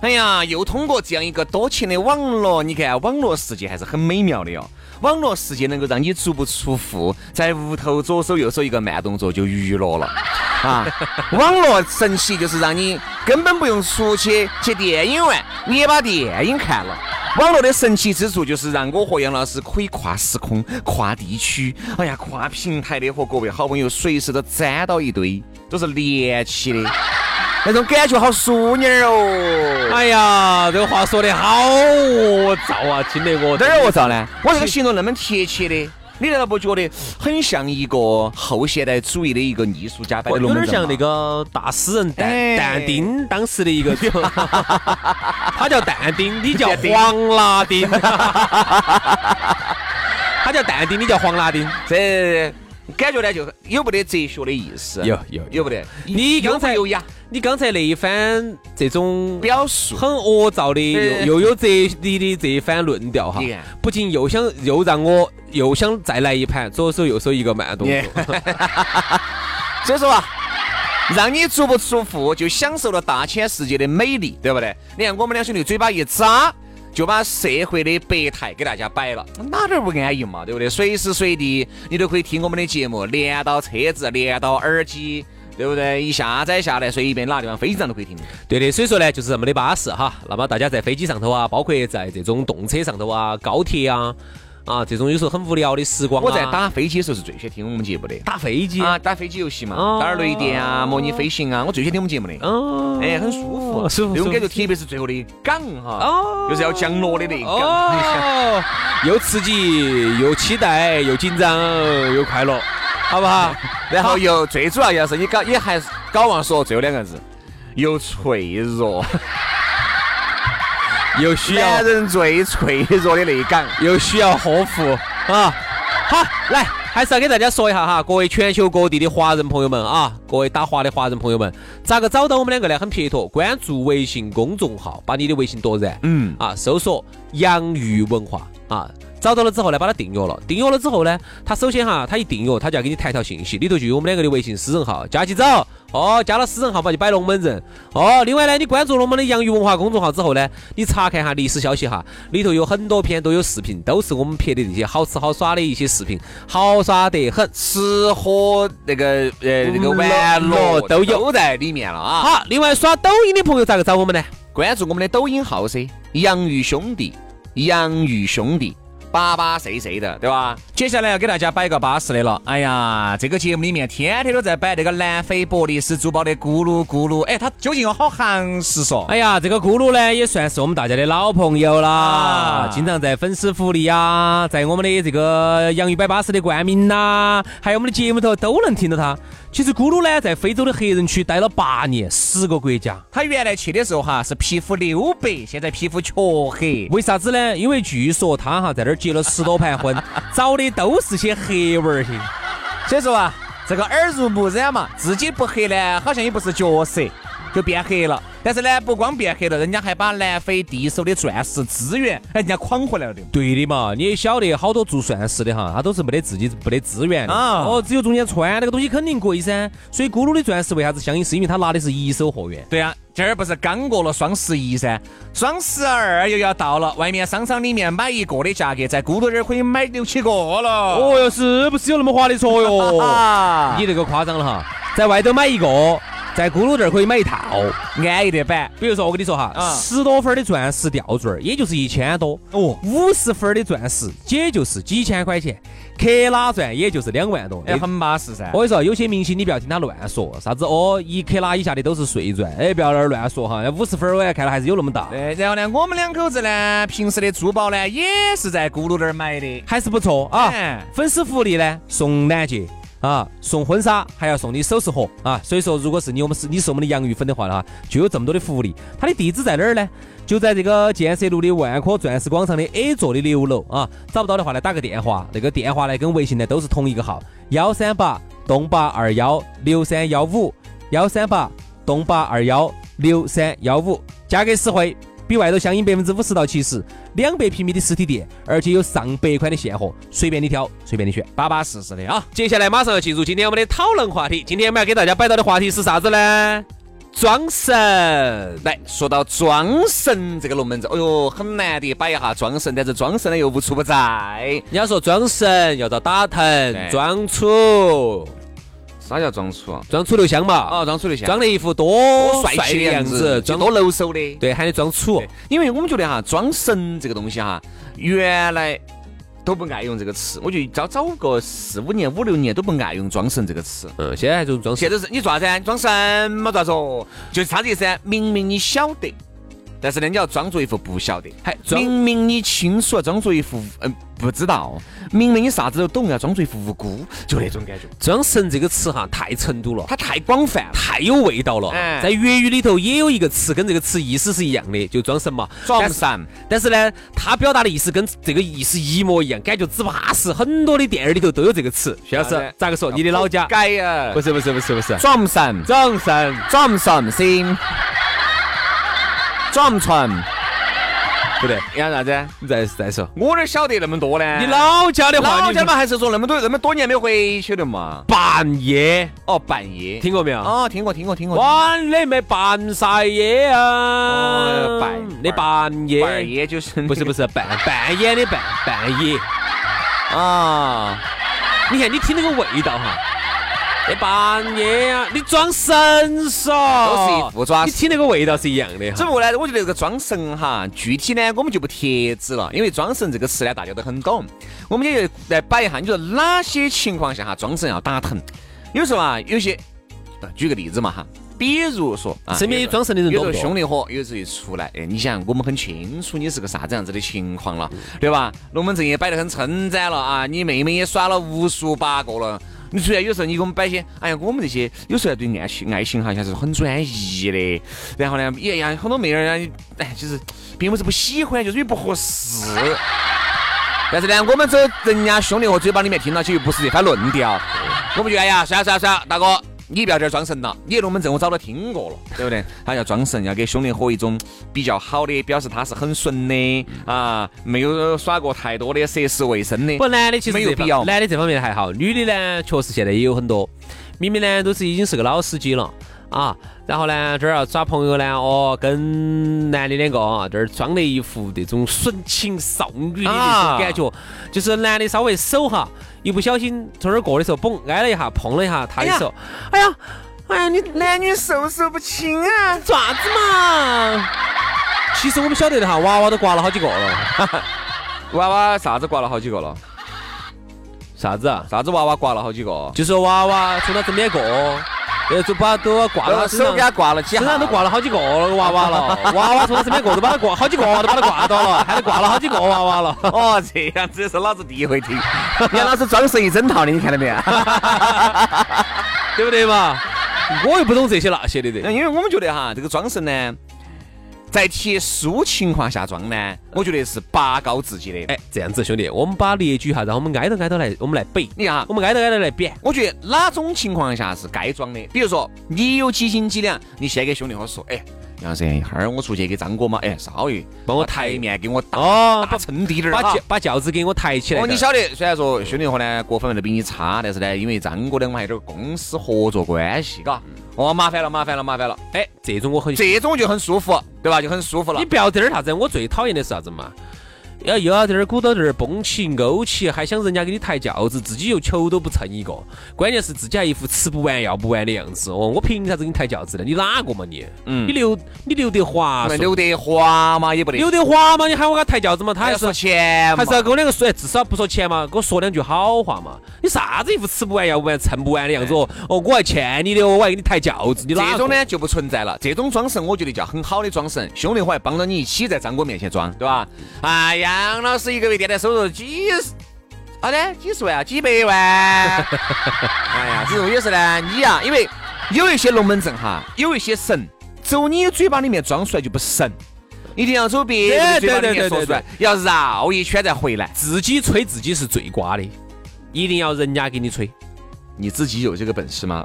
哎呀，又通过这样一个多情的网络，你看网络世界还是很美妙的哟。网络世界能够让你足不出户，在屋头左手右手一个慢动作就娱乐了啊！网络神奇就是让你根本不用出去去电影院，你也把电影看了。网络的神奇之处就是让我和杨老师可以跨时空、跨地区，哎呀，跨平台的和各位好朋友随时都粘到一堆，都是连起的。那种感觉好淑女哦！哎呀，这个话说的好恶燥啊，听得我哪儿恶燥呢？我这个形容那么贴切的，你难道不觉得很像一个后现代主义的一个艺术家摆的有点像那个大诗人但但丁 当时的一个，他叫但丁，你叫黄拉丁，他叫但丁，你叫黄拉丁，这。感觉呢，就有不得哲学的意思，有有有不得？你刚才优雅，你刚才那一番这种表述很恶躁的，又又有哲理的这一番论调哈，不仅又想又让我又想再来一盘左手右手一个慢动作，所以说啊，让你足不出户就享受了大千世界的美丽，对不对？你看我们两兄弟嘴巴一扎。就把社会的百态给大家摆了，哪点不安逸嘛？对不对？随时随地你都可以听我们的节目，连到车子，连到耳机，对不对？一下载下来，随便哪个地方飞机上都可以听。对的，所以说呢，就是这么的巴适哈。那么大家在飞机上头啊，包括在这种动车上头啊，高铁啊。啊，这种有时候很无聊的时光，我在打飞机的时候是最喜欢听我们节目的。打飞机啊，打飞机游戏嘛，打点雷电啊，模拟飞行啊，我最喜欢听我们节目的。哦，哎，很舒服，舒服，那种感觉，特别是最后的港哈，哦，就是要降落的那一港，又刺激，又期待，又紧张，又快乐，好不好？然后又最主要要是你搞，也还是搞忘说最后两个字，又脆弱。又需要男人最脆弱的那一岗，又需要呵护啊！好，来，还是要给大家说一下哈，各位全球各地的华人朋友们啊，各位打华的华人朋友们，咋个找到我们两个呢？很撇脱，关注微信公众号，把你的微信夺燃，嗯啊，搜索“洋芋文化”啊。找到了之后呢，把它订阅了。订阅了之后呢，他首先哈，他一订阅，他就要给你弹条信息，里头就有我们两个的微信私人号，加起走。哦，加了私人号嘛，就摆龙门阵。哦，另外呢，你关注了我们的洋芋文化公众号之后呢，你查看下历史消息哈，里头有很多篇都有视频，都是我们拍的这些好吃好耍的一些视频，好耍得很，吃喝那个呃那个玩乐都有在里面了啊。好，另外刷抖音的朋友咋个找我们呢？关注我们的抖音号噻，洋芋兄弟，洋芋兄弟。巴巴碎碎的，对吧？接下来要给大家摆个巴适的了。哎呀，这个节目里面天天都在摆那个南非伯利斯珠宝的咕噜咕噜，哎，它究竟有好行实说？哎呀，这个咕噜呢，也算是我们大家的老朋友啦，经常在粉丝福利啊，在我们的这个洋芋摆巴士的冠名呐，还有我们的节目头都能听到它。其实咕噜呢，在非洲的黑人区待了八年，十个国家。他原来去的时候哈，是皮肤溜白，现在皮肤黢黑。为啥子呢？因为据说他哈在那儿结了十多盘婚，找的都是些黑娃儿些。所以说啊，这个耳濡目染嘛，自己不黑呢，好像也不是角色。就变黑了，但是呢，不光变黑了，人家还把南非第一手的钻石资源，哎，人家诓回来了的。对的嘛，你也晓得，好多做钻石的哈，他都是没得自己没得资源的啊。哦，只有中间穿那个东西肯定贵噻。所以咕噜的钻石为啥子相应？是因为他拿的是一手货源。对啊，今儿不是刚过了双十一噻，双十二又要到了，外面商场里面买一个的价格，在咕噜这儿可以买六七个了。哦哟，是不是有那么划得着哟？你这个夸张了哈，在外头买一个。在咕噜这儿可以买一套，安逸的板。比如说我跟你说哈，啊十多分的钻石吊坠儿也就是一千多，哦，五十分的钻石也就是几千块钱，克拉钻也就是两万多。哎，很巴适噻。我跟你说，有些明星你不要听他乱说，啥子哦，一克拉以下的都是碎钻，哎，不要在那儿乱说哈。那五十分儿我也看了还是有那么大，对，然后呢，我们两口子呢，平时的珠宝呢，也是在咕噜这儿买的。还是不错啊。哎粉丝福利呢，送钻戒啊，送婚纱，还要送你首饰盒啊。所以说，如果是你我们是你是我们的洋芋粉的话呢，就有这么多的福利。它的地址在哪儿呢？就在这个建设路的万科钻石广场的 A 座的六楼啊。找不到的话呢，打个电话，那个电话呢跟微信呢都是同一个号，幺三八栋八二幺六三幺五，幺三八栋八二幺六三幺五，价格实惠。比外头相应百分之五十到七十，两百平米的实体店，而且有上百款的现货，随便你挑，随便你选。巴巴适适的啊！接下来马上要进入今天我们的讨论话题。今天我们要给大家摆到的话题是啥子呢？装神。来说到装神这个龙门阵，哎呦，很难得摆一下装神，但是装神呢又无处不在。人家说装神要遭打疼，装楚，啥叫装楚啊？装楚留香嘛。哦，装楚留香装的一副多多帅气的样子，装多露手的。对，喊你装楚。，因为我们觉得哈，装神这个东西哈，原来都不爱用这个词，我觉得早早个四五年、五六年都不爱用装神这个词。嗯，现在还就装神。现在是你做啥子装什么做啥子哦？就是啥子意思啊，明明你晓得，但是呢，你要装作一副不晓得。还装明明你清楚，装作一副嗯不知道。明明你啥子都懂，要装作一副无辜，就那种感觉。装神这个词哈，太成都了。它太广泛，太有味道了，哎在粤语里头也有一个词跟这个词意思是一样的，就装神嘛。装神。但是呢，它表达的意思跟这个意思一模一样，感觉只怕是。很多的电影里头都有这个词。徐老师咋个说？你的老家？改呀，不是不是不是不是，装神，装神。装神先，装纯。不对，要啥子？你再再说。我哪晓得那么多呢？你老家的话，老家嘛，还是说那么多那么多年没回去了嘛？半夜哦，半夜听过没有？哦，听过听过听过。晚的没半晒夜啊哦，半那半夜半夜就是不是不是半半夜的半半夜。啊，你看你听那个味道哈，那半夜啊，你装神嗦，都是一副装你听那个味道是一样的哈。只不过呢，我觉得这个装神哈，具体呢我们就不贴纸了，因为装神这个词呢大家都很懂，我们也来摆一下，你说哪些情况下哈装神要打疼？有时候啊，有些，呃举个例子嘛哈。比如说，啊身边有装神的人有时候多不多兄弟伙有时候一出来，哎，你想，我们很清楚你是个啥子样子的情况了，对吧？龙门阵也摆得很称赞了啊，你妹妹也耍了无数八个了。你出来有时候你给我们摆些，哎呀，我们这些有时候对爱情爱情哈，像是很专一的。然后呢，也呀，很多妹儿呢，哎，其实并不是不喜欢，就是因为不合适。但是呢，我们走人家兄弟伙嘴巴里面听到起又不是这番论调，我们就哎呀，算了算了算了，大哥。你不要在这儿装神了，你龙门阵我早都听过了，对不对？他要装神，要给兄弟伙一种比较好的，表示他是很纯的啊，没有耍过太多的涉世未深的。不，男的其实没有必要男的这方面还好，女的呢，确实现在也有很多，明明呢都是已经是个老司机了啊，然后呢这儿要耍朋友呢，哦，跟男的两个啊，这儿装的一副这种纯情少女的那种感觉，就是男的稍微手哈，一不小心从这儿过的时候，嘣挨了一下，碰了一下他的手，哎呀，哎呀，你男女授受不亲啊！做啥子嘛？其实我们晓得的哈，娃娃都刮了好几个了，娃娃啥子刮了好几个了？啥子啊？啥子娃娃刮了好几个？就是娃娃从他身边过，呃，就把都挂到他身上手给，他挂了几下，身上都挂 了好几个娃娃了。娃娃从他身边过，都把他挂好几个，都把他挂到了，还得挂了好几个娃娃了。哦，这样子是老子第一回听。你看老师装神一整套的，你看到没有？对不对嘛？我又不懂这些那些的的。因为我们觉得哈，这个装神呢，在特殊情况下装呢，我觉得是拔高自己的。哎，这样子兄弟，我们把列举哈，让我们挨着挨着来，我们来比，你看哈我，们挨着挨着来比。我觉得哪种情况下是该装的？比如说你有几斤几两，你先给兄弟伙说，哎，杨老师，一会儿我出去给张哥嘛，哎，稍微帮我台面给我打哦打撑低点儿把轿把轿子给我抬起来哦，你晓得，虽然说兄弟伙呢各方面都比你差，但是呢，因为张哥呢，我们还有点公司合作关系，嘎。哦，麻烦了，麻烦了，麻烦了。哎，这种我很这种就很舒服，对吧？就很舒服了你。不要点儿啥子，我最讨厌的是啥子嘛？要又要在这儿鼓捣这儿蹦起勾起，还想人家给你抬轿子，自己又球都不蹭一个，关键是自己还一副吃不完要不完的样子。哦，我凭啥子给你抬轿子呢？你哪个嘛你？嗯，你刘你刘德华，刘德华嘛也不得。刘德华嘛，你喊我给他抬轿子嘛，他还是说钱，还是要跟我两个说，至少不说钱嘛，给我说两句好话嘛。你啥子一副吃不完要不完蹭不完的样子哦？哦，我还欠你的，我还给你抬轿子，你这种呢就不存在了。这种装神，我觉得叫很好的装神，兄弟伙还帮着你一起在张哥面前装，对吧？哎呀。杨老师一个月电台收入几十，好的几十万啊，几百万。哎呀，这种也是呢，你呀，因为有一些龙门阵哈，有一些神，走你嘴巴里面装出来就不神，一定要走别人嘴巴里面说出来，要绕一圈再回来。自己吹自己是最瓜的，一定要人家给你吹。你自己有这个本事吗？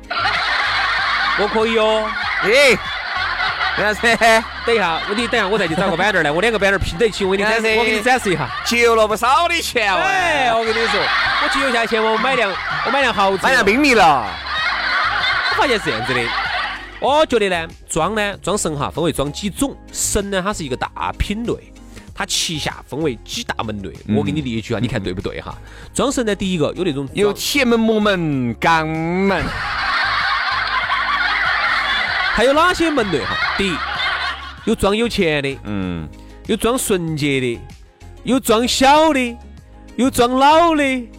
我可以哦。诶。杨老师，等一下，我你等一下，我再去找个板凳来，我两个板凳拼在一起，我给你展示，我给你展示一下，节了不少的钱哦。哎，我跟你说，我节约下钱，我买辆，我买辆豪车，买辆宾利了。我发现是这样子的，我觉得呢，装呢，装神哈，分为装几种，神呢，它是一个大品类，它旗下分为几大门类。我给你列举啊，你看对不对哈？装神呢，第一个有那种有铁门、木门、钢门。还有哪些门类哈？第一，有装有钱的，嗯，有装纯洁的，有装小的，有装老的，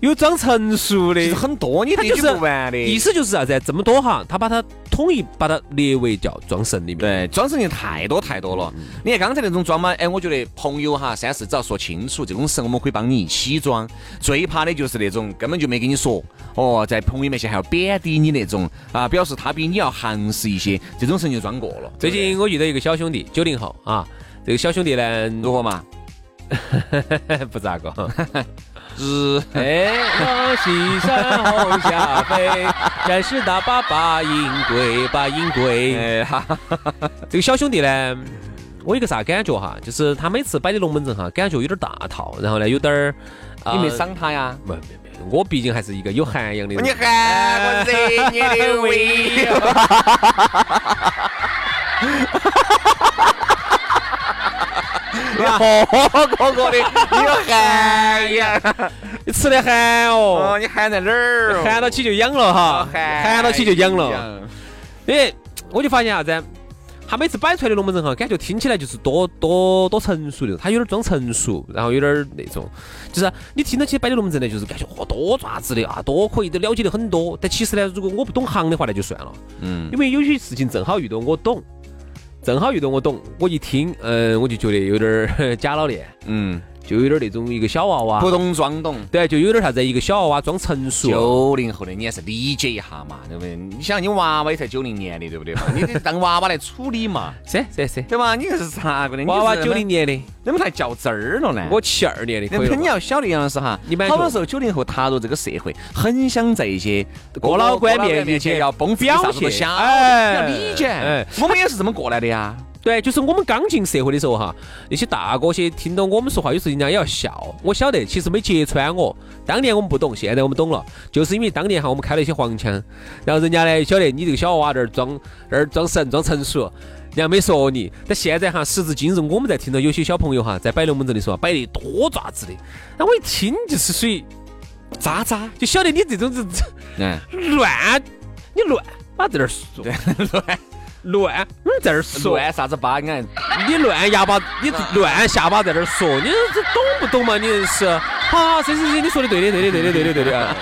有装成熟的，很多，你列举不完的。意思就是啥子？这么多哈，他把它。统一把它列为叫装神里面，对，装神的太多太多了。你看刚才那种装嘛，哎，我觉得朋友哈，三四只要说清楚，这种事我们可以帮你一起装。最怕的就是那种根本就没跟你说，哦，在朋友面前还要贬低你那种啊，表示他比你要行实一些，这种神就装过了。最近我遇到一个小兄弟，九零后啊，这个小兄弟呢，如何嘛？不咋个。日黑我西山红霞飞，战士大把把银归，把银归。这个小兄弟呢，我有个啥感觉哈，就是他每次摆的龙门阵哈，感觉有点大套，然后呢有点儿。你没赏他呀？没没没，我毕竟还是一个有涵养的人。你喊我惹你的胃。呵哥哥的，你有涵养，你吃的寒哦。哦，你寒在哪儿？寒到起就痒了哈，寒到起就痒了。哎，我就发现啥子？他每次摆出来的龙门阵哈，感觉听起来就是多多多成熟的，他有点装成熟，然后有点那种，就是你听到起摆的龙门阵呢，就是感觉哦多爪子的啊，多可以，都了解的很多。但其实呢，如果我不懂行的话，那就算了。嗯。因为有些事情正好遇到我懂。正好遇到我懂，我一听，嗯，我就觉得有点儿 假老练，嗯。就有点那种一个小娃娃不懂装懂，对，就有点啥子一个小娃娃装成熟。九零后的你还是理解一下嘛，对不对？你想你娃娃也才九零年的，对不对嘛？你得当娃娃来处理嘛。是是是，对吧？你这是啥个的？娃娃九零年的，怎么还较真儿了呢？我七二年的。那你要晓得杨老师哈，好多时候九零后踏入这个社会，很想在一些过老关面前要崩表现，哎，要理解。哎，我们也是这么过来的呀。对，就是我们刚进社会的时候哈，那些大哥些听到我们说话，有时候人家也要笑。我晓得，其实没揭穿我。当年我们不懂，现在我们懂了，就是因为当年哈我们开了一些黄腔，然后人家呢晓得你这个小娃娃这儿装这儿装神装成熟，人家没说你。但现在哈时至今日，我们在听到有些小朋友哈在摆龙门阵的时候，摆得多爪子的，那我一听就是属于渣渣，就晓得你这种是乱，你乱把这儿说乱。乱，你在这儿说乱啥子巴眼？你乱哑巴，你乱下巴在这儿说，你这懂不懂嘛？你是，好，行行行，你说的对的，对的，对的，对的，对的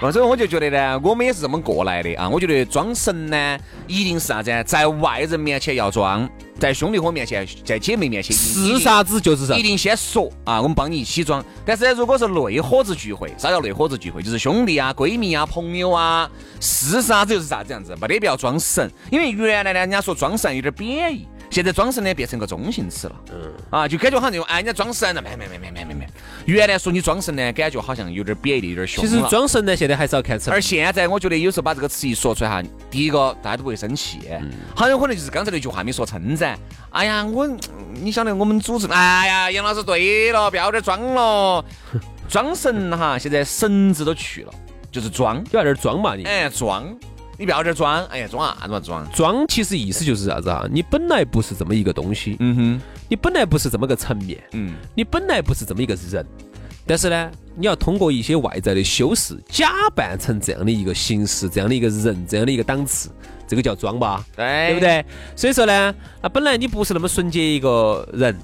啊。所以我就觉得呢，我们也是这么过来的啊。我觉得装神呢，一定是啥子？在外人面前要装，在兄弟伙面前，在姐妹面前是啥子就是啥，一定先说啊，我们帮你一起装。但是呢如果是内伙子聚会，啥叫内伙子聚会？就是兄弟啊、闺蜜啊、朋友啊，是啥子就是啥子样子，没得必要装神。因为原来呢，人家说装神有点贬义。现在装神呢变成个中性词了，嗯啊，就感觉好像那种哎，人家装神了，没没没没没没没。原来说你装神呢，感觉好像有点贬义，有点凶。其实装神呢，现在还是要看词。而现在我觉得有时候把这个词一说出来哈，第一个大家都不会生气，很有可能就是刚才那句话没说称赞。哎呀，我你晓得我们组织，哎呀，杨老师对了，不要在装了，装神哈，现在神字都去了，就是装，就在这装嘛你。哎，装。你不要这装，哎呀，装啥子嘛装？装其实意思就是啥子啊？你本来不是这么一个东西，嗯哼，你本来不是这么个层面，嗯，你本来不是这么一个人，但是呢，你要通过一些外在的修饰，假扮成这样的一个形式，这样的一个人，这样的一个档次，这个叫装吧，对对不？对？所以说呢，那本来你不是那么纯洁一个人。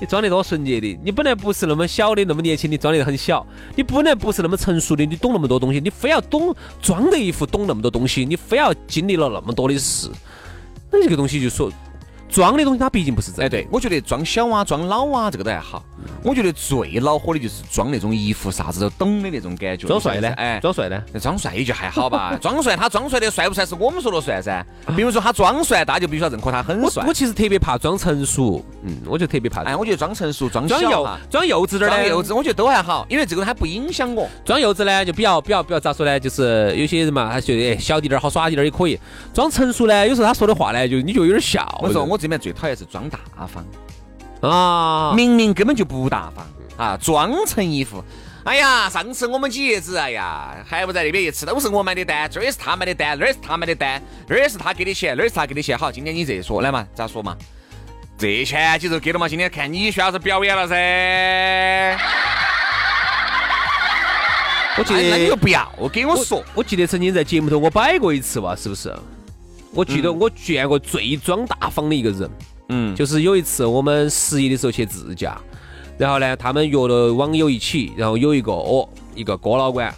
你装得多纯洁的，你本来不是那么小的，那么年轻，你装得很小；你本来不是那么成熟的，你懂那么多东西，你非要懂装的一副懂那么多东西，你非要经历了那么多的事，那这个东西就说装的东西，它毕竟不是真哎，对，我觉得装小啊、装老啊，这个都还好。我觉得最恼火的就是装那种一副啥子都懂的那种感觉。装帅呢？哎，装帅呢？装帅也就还好吧。装帅，他装帅的帅不帅是我们说了算噻。比如说他装帅，大家就必须要认可他很帅我我。其实特别怕装成熟，嗯，我就特别怕哎，我觉得装成熟、装装幼小哈装幼稚点儿呢。装幼稚，我觉得都还好，因为这个他不影响我。装幼稚呢，就比较比较比较咋说呢？就是有些人嘛，他觉得哎小滴点儿好耍滴点儿也可以。装成熟呢，有时候他说的话呢，就你就有点笑。我说我这边最讨厌是装大方，啊，明明根本就不大方啊，装成一副。哎呀，上次我们几爷子，哎呀，还不在那边一吃，都是我买的单，这儿也是他买的单，那儿也是他买的单，那儿也是他给的钱，那儿也是他给的钱。好，今天你这说来嘛，咋说嘛？这钱几就给了嘛，今天看你需要是表演了噻。我记得那你就不要给我说，我记得曾经在节目头我摆过一次吧，是不是？我记得我见过最装大方的一个人，嗯，就是有一次我们十一的时候去自驾，然后呢，他们约了网友一起，然后有一个哦，一个郭老倌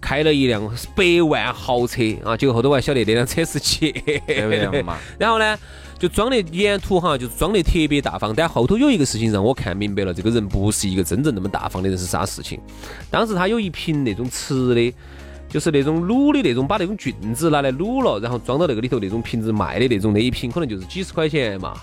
开了一辆百万豪车啊，结果后头我还晓得那辆车是借对不对嘛？然后呢，就装的沿途哈，就装的特别大方。但后头有一个事情让我看明白了，这个人不是一个真正那么大方的人是啥事情。当时他有一瓶那种吃的，就是那种卤的那种，把那种菌子拿来卤了，然后装到那个里头那种瓶子卖的那种，那一瓶可能就是几十块钱嘛。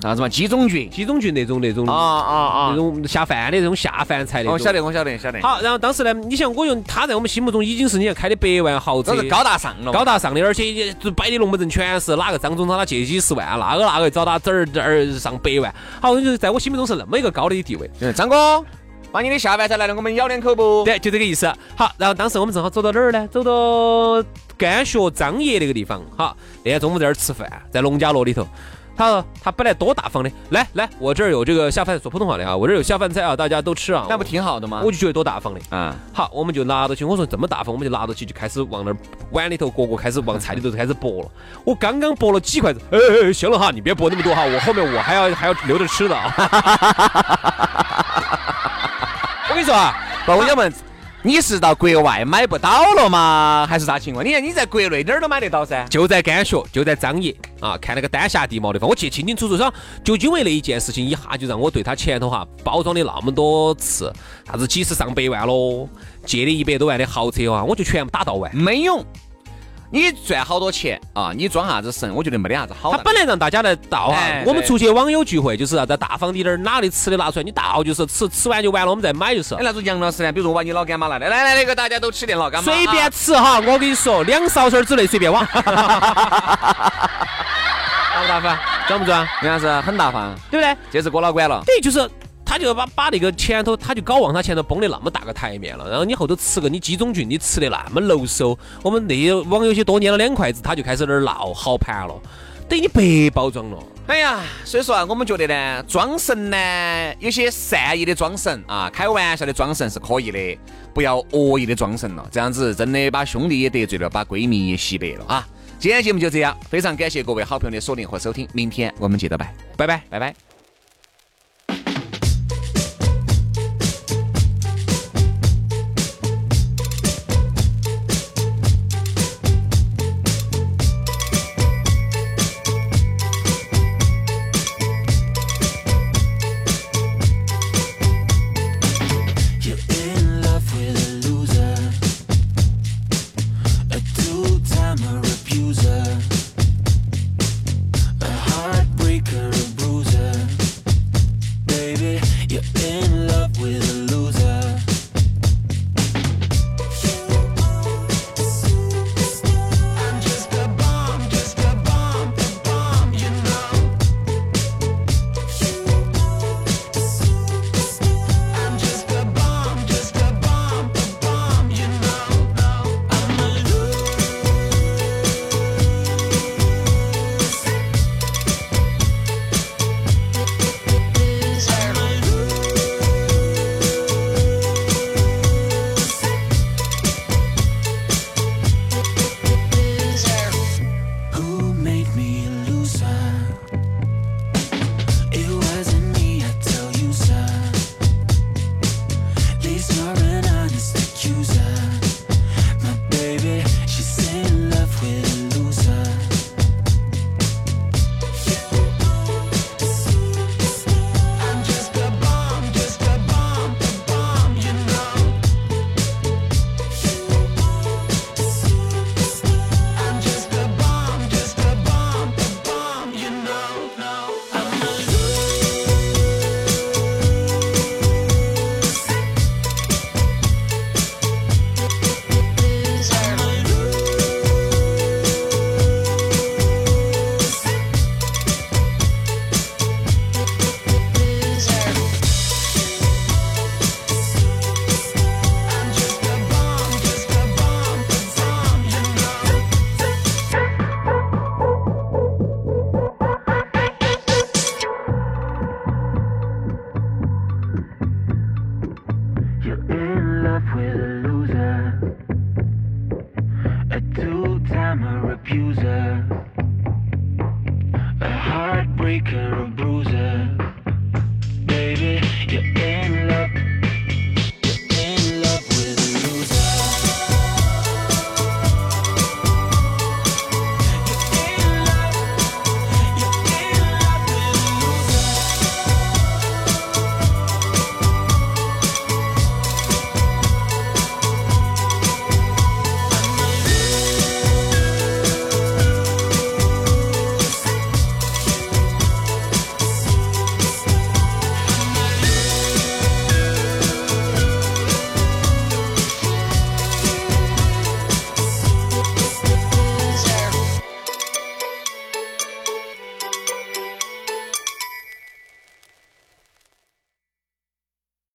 啥子嘛？鸡枞菌鸡枞菌那种那种啊啊啊！那种下饭的那种下饭菜那种。我晓得，我晓得，晓得。好，然后当时呢，你想我用他在我们心目中已经是你看开的百万豪车，是高大上了，高大上的，而且就摆的龙门阵全是哪个张总找他借几十万，那个那个找他这儿这儿上百万，好，就是在我心目中是那么一个高的地位。嗯张哥，把你的下饭菜来了，我们咬两口不？对，就这个意思。好，然后当时我们正好走到哪儿呢？走到甘学张掖那个地方。好，那天中午在那儿吃饭，在农家乐里头。他说他本来多大方的，来来，我这儿有这个下饭说普通话的啊，我这儿有下饭菜啊，大家都吃啊。那不挺好的吗？我就觉得多大方的。啊，好，我们就拿到去，我说这么大方，我们就拿到去，就开始往那儿碗里头，各个开始往菜里头开始剥了。我刚刚剥了几筷子，哎哎哎，行了哈，你别剥那么多哈，我后面我还要还要留着吃的啊。我跟你说啊，把，我想问，你是到国外买不到了吗？还是啥情况？你看你在国内哪儿都买得到噻。就在甘学，就在张掖啊，看那个丹霞地貌的地方，我记得清清楚楚。说就因为那一件事情，一下就让我对他前头哈包装的那么多次，啥子几十上百万咯，借的一百多万的豪车啊，我就全部打到完。没用，你赚好多钱啊，你装啥子神？我觉得没得啥子好。他本来让大家来倒哈哎，我们出去网友聚会就是啥子大方滴点儿，哪里吃的拿出来，你倒就是吃，吃完就完了，我们再买就是哎，。那种杨老师呢？比如说我把你老干妈拿来，来来那个大家都吃点老干妈，随便啊吃哈，我跟你说，两勺勺之内随便挖。大不大方？装不装？杨老师很大方，对不对？这是郭老倌了。对，就是他就把把那个前头，他就搞往他前头崩的那么大个台面了，然后你后头吃个你鸡中菌，你吃的那么漏手，我们那些网友些多捏了两筷子，他就开始在那儿闹好盘了，等于你白包装了。哎呀，所以说啊，我们觉得呢，装神呢，有些善意的装神啊，开玩笑的装神是可以的，不要恶意的装神了，这样子真的把兄弟也得罪了，把闺蜜也洗白了啊！今天节目就这样，非常感谢各位好朋友的锁定和收听，明天我们接着拜，拜拜。拜拜。